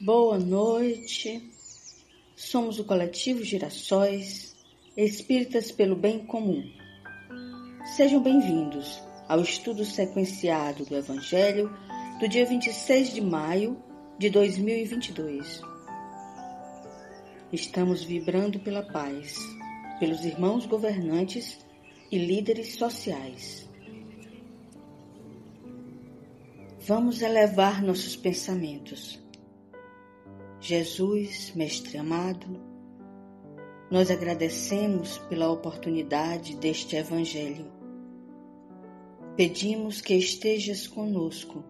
Boa noite. Somos o coletivo Girassóis, espíritas pelo bem comum. Sejam bem-vindos ao estudo sequenciado do Evangelho do dia 26 de maio de 2022. Estamos vibrando pela paz, pelos irmãos governantes e líderes sociais. Vamos elevar nossos pensamentos Jesus, Mestre amado, nós agradecemos pela oportunidade deste Evangelho. Pedimos que estejas conosco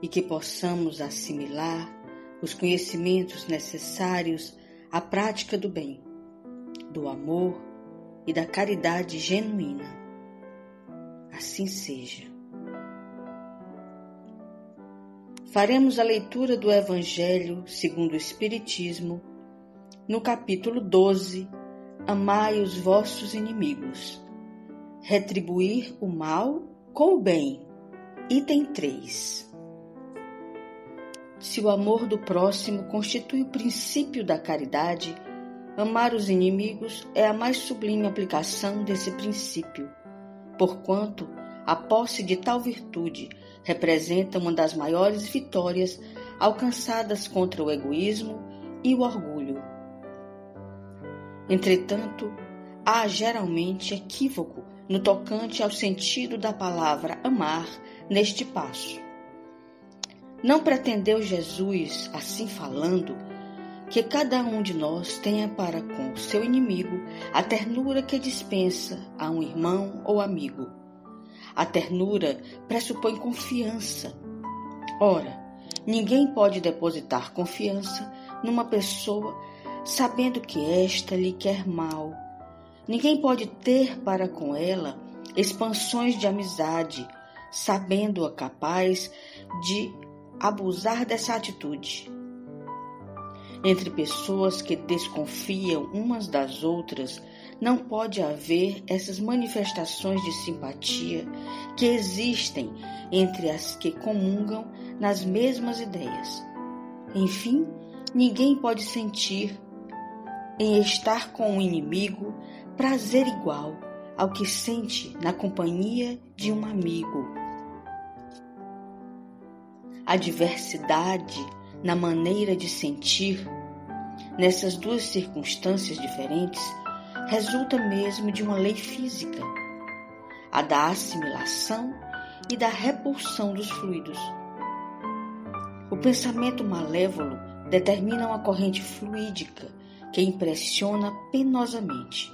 e que possamos assimilar os conhecimentos necessários à prática do bem, do amor e da caridade genuína. Assim seja. Faremos a leitura do Evangelho segundo o Espiritismo, no capítulo 12, Amai os vossos inimigos. Retribuir o mal com o bem. Item 3. Se o amor do próximo constitui o princípio da caridade, amar os inimigos é a mais sublime aplicação desse princípio, porquanto a posse de tal virtude representa uma das maiores vitórias alcançadas contra o egoísmo e o orgulho. Entretanto, há geralmente equívoco no tocante ao sentido da palavra amar neste passo. Não pretendeu Jesus, assim falando, que cada um de nós tenha para com o seu inimigo a ternura que dispensa a um irmão ou amigo a ternura pressupõe confiança. Ora, ninguém pode depositar confiança numa pessoa sabendo que esta lhe quer mal. Ninguém pode ter para com ela expansões de amizade, sabendo-a capaz de abusar dessa atitude. Entre pessoas que desconfiam umas das outras, não pode haver essas manifestações de simpatia que existem entre as que comungam nas mesmas ideias. Enfim, ninguém pode sentir em estar com um inimigo prazer igual ao que sente na companhia de um amigo. A diversidade na maneira de sentir nessas duas circunstâncias diferentes resulta mesmo de uma lei física, a da assimilação e da repulsão dos fluidos. O pensamento malévolo determina uma corrente fluídica que impressiona penosamente.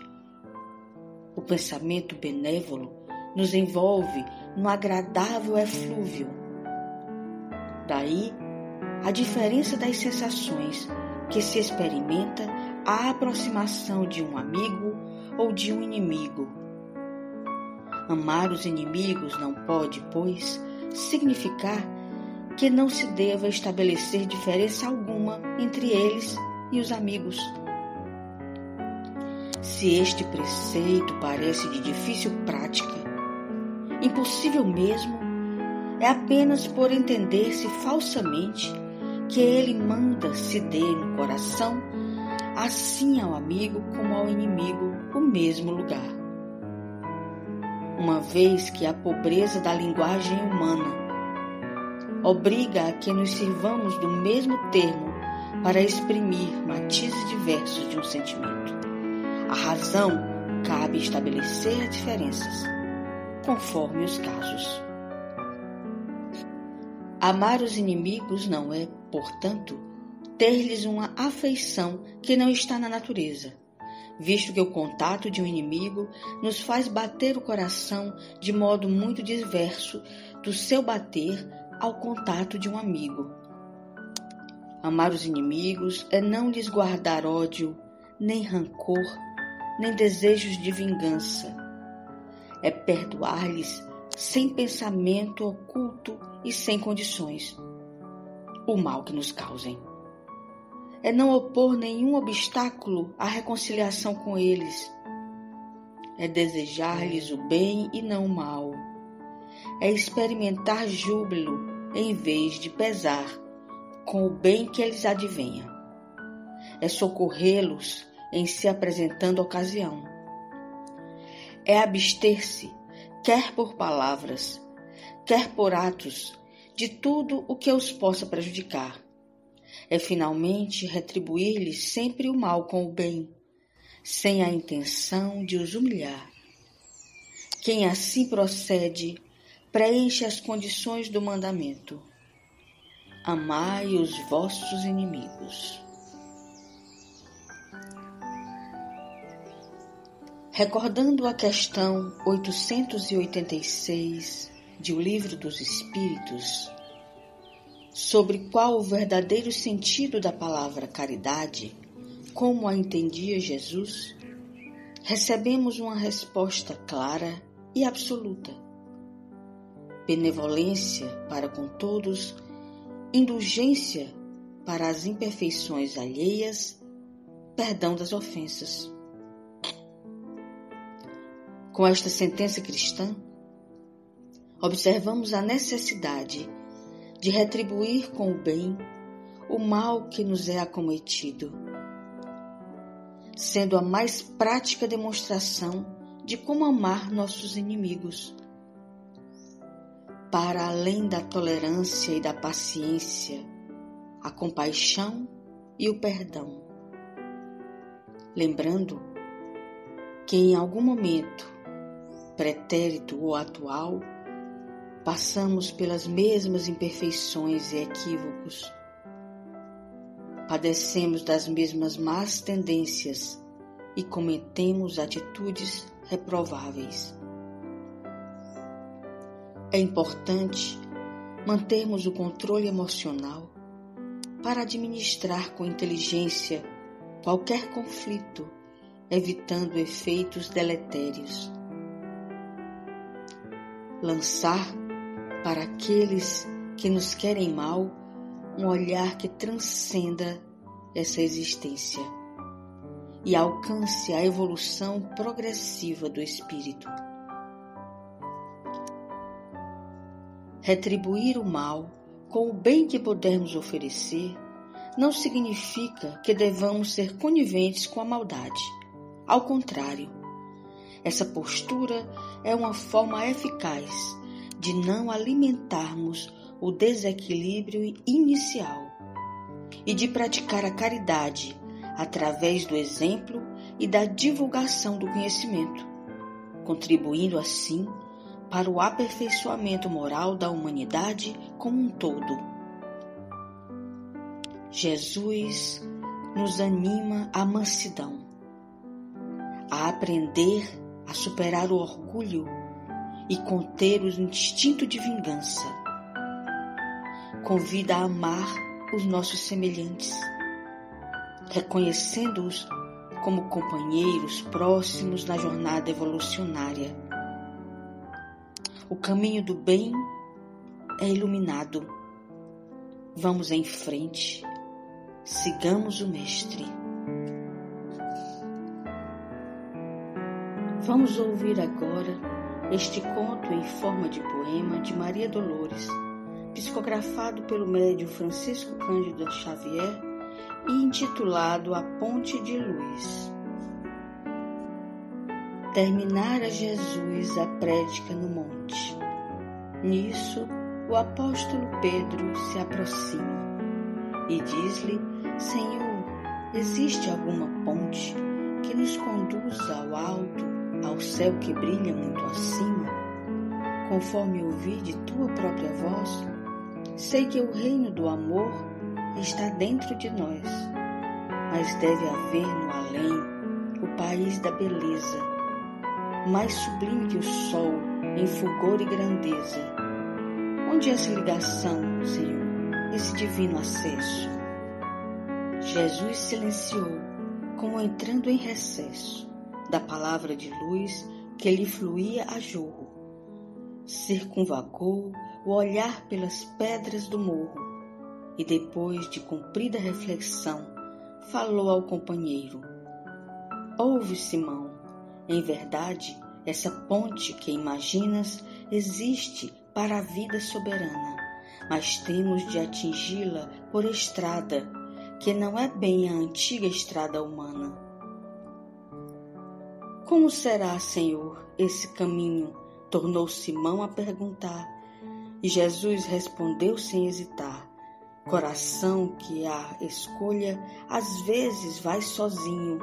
O pensamento benévolo nos envolve no agradável eflúvio. Daí a diferença das sensações que se experimenta a aproximação de um amigo ou de um inimigo. Amar os inimigos não pode, pois, significar que não se deva estabelecer diferença alguma entre eles e os amigos. Se este preceito parece de difícil prática, impossível mesmo, é apenas por entender-se falsamente que ele manda se dê no coração assim ao amigo como ao inimigo o mesmo lugar. Uma vez que a pobreza da linguagem humana obriga a que nos sirvamos do mesmo termo para exprimir matizes diversos de um sentimento. A razão cabe estabelecer diferenças, conforme os casos. Amar os inimigos não é, portanto, ter-lhes uma afeição que não está na natureza, visto que o contato de um inimigo nos faz bater o coração de modo muito diverso do seu bater ao contato de um amigo. Amar os inimigos é não lhes guardar ódio, nem rancor, nem desejos de vingança. É perdoar-lhes sem pensamento oculto e sem condições o mal que nos causem é não opor nenhum obstáculo à reconciliação com eles. É desejar-lhes o bem e não o mal. É experimentar júbilo em vez de pesar, com o bem que eles advenha. É socorrê-los em se apresentando ocasião. É abster-se, quer por palavras, quer por atos, de tudo o que os possa prejudicar. É finalmente retribuir-lhes sempre o mal com o bem, sem a intenção de os humilhar. Quem assim procede, preenche as condições do mandamento. Amai os vossos inimigos. Recordando a questão 886 de O Livro dos Espíritos, sobre qual o verdadeiro sentido da palavra caridade, como a entendia Jesus, recebemos uma resposta clara e absoluta. Benevolência para com todos, indulgência para as imperfeições alheias, perdão das ofensas. Com esta sentença cristã, observamos a necessidade de retribuir com o bem o mal que nos é acometido, sendo a mais prática demonstração de como amar nossos inimigos. Para além da tolerância e da paciência, a compaixão e o perdão. Lembrando que em algum momento pretérito ou atual, passamos pelas mesmas imperfeições e equívocos. Padecemos das mesmas más tendências e cometemos atitudes reprováveis. É importante mantermos o controle emocional para administrar com inteligência qualquer conflito, evitando efeitos deletérios lançar para aqueles que nos querem mal um olhar que transcenda essa existência e alcance a evolução progressiva do espírito. Retribuir o mal com o bem que pudermos oferecer não significa que devamos ser coniventes com a maldade. Ao contrário, essa postura é uma forma eficaz de não alimentarmos o desequilíbrio inicial e de praticar a caridade através do exemplo e da divulgação do conhecimento, contribuindo assim para o aperfeiçoamento moral da humanidade como um todo. Jesus nos anima à mansidão, a aprender a superar o orgulho e conter o instinto de vingança. Convida a amar os nossos semelhantes, reconhecendo-os como companheiros próximos na jornada evolucionária. O caminho do bem é iluminado. Vamos em frente, sigamos o Mestre. Vamos ouvir agora este conto em forma de poema de Maria Dolores, psicografado pelo médio Francisco Cândido Xavier e intitulado A Ponte de Luz. Terminara Jesus a prédica no monte. Nisso, o apóstolo Pedro se aproxima e diz-lhe: Senhor, existe alguma ponte ao céu que brilha muito acima, conforme ouvi de tua própria voz, sei que o reino do amor está dentro de nós, mas deve haver no além o país da beleza, mais sublime que o sol em fulgor e grandeza. Onde é essa ligação, Senhor, esse divino acesso? Jesus silenciou, como entrando em recesso da palavra de luz que lhe fluía a jorro. Circunvagou o olhar pelas pedras do morro e, depois de cumprida reflexão, falou ao companheiro: Ouve, Simão, em verdade, essa ponte que imaginas existe para a vida soberana, mas temos de atingi-la por estrada, que não é bem a antiga estrada humana. Como será, Senhor, esse caminho? Tornou Simão a perguntar. E Jesus respondeu sem hesitar: Coração que a escolha às vezes vai sozinho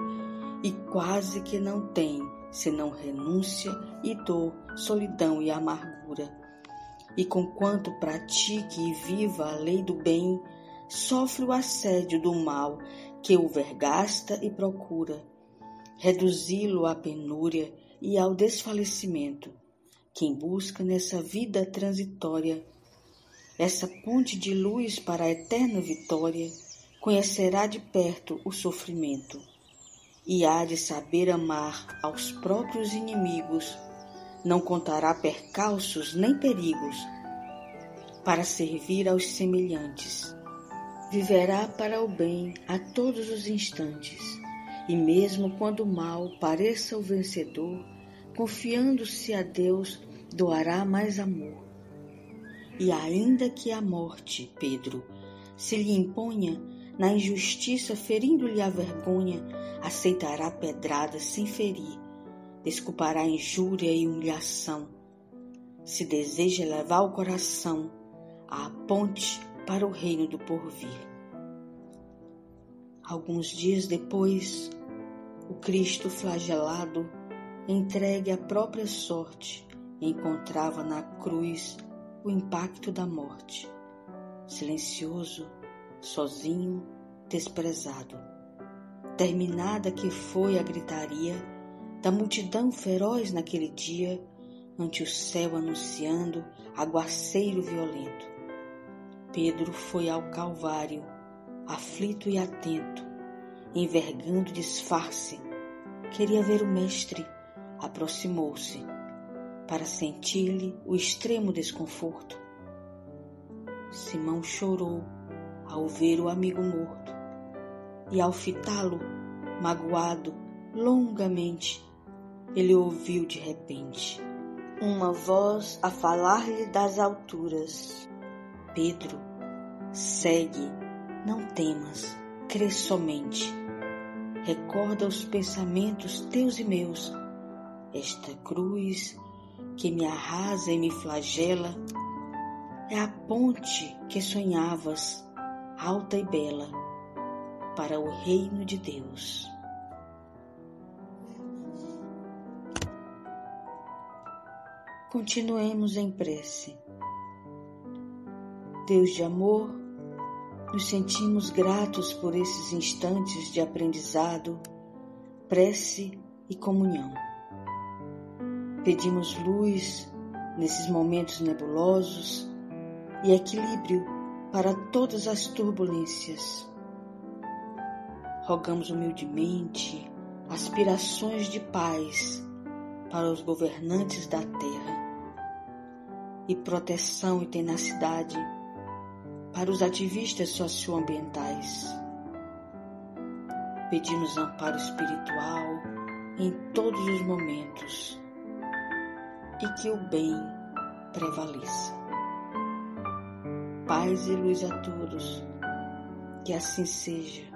e quase que não tem senão renúncia e dor, solidão e amargura. E conquanto pratique e viva a lei do bem, sofre o assédio do mal que o vergasta e procura, reduzi-lo à penúria e ao desfalecimento. Quem busca nessa vida transitória essa ponte de luz para a eterna vitória, conhecerá de perto o sofrimento e há de saber amar aos próprios inimigos, não contará percalços nem perigos, para servir aos semelhantes. Viverá para o bem a todos os instantes, e mesmo quando o mal pareça o vencedor, confiando-se a Deus, doará mais amor. E ainda que a morte, Pedro, se lhe imponha, na injustiça ferindo-lhe a vergonha, aceitará pedradas sem ferir, desculpará injúria e humilhação. Se deseja levar o coração à ponte para o reino do porvir. Alguns dias depois, o Cristo flagelado, entregue à própria sorte, encontrava na cruz o impacto da morte, silencioso, sozinho, desprezado Terminada que foi a gritaria da multidão feroz naquele dia, ante o céu anunciando aguaceiro violento. Pedro foi ao Calvário, aflito e atento, envergando disfarce. Queria ver o Mestre, aproximou-se, para sentir-lhe o extremo desconforto. Simão chorou ao ver o amigo morto e ao fitá-lo, magoado longamente, ele ouviu de repente uma voz a falar-lhe das alturas: Pedro, segue, não temas, crê somente. Recorda os pensamentos teus e meus. Esta cruz que me arrasa e me flagela é a ponte que sonhavas, alta e bela para o reino de Deus. Continuemos em prece. Deus de amor, nos sentimos gratos por esses instantes de aprendizado, prece e comunhão. Pedimos luz nesses momentos nebulosos e equilíbrio para todas as turbulências rogamos humildemente aspirações de paz para os governantes da terra e proteção e tenacidade para os ativistas socioambientais. Pedimos amparo espiritual em todos os momentos e que o bem prevaleça. Paz e luz a todos, que assim seja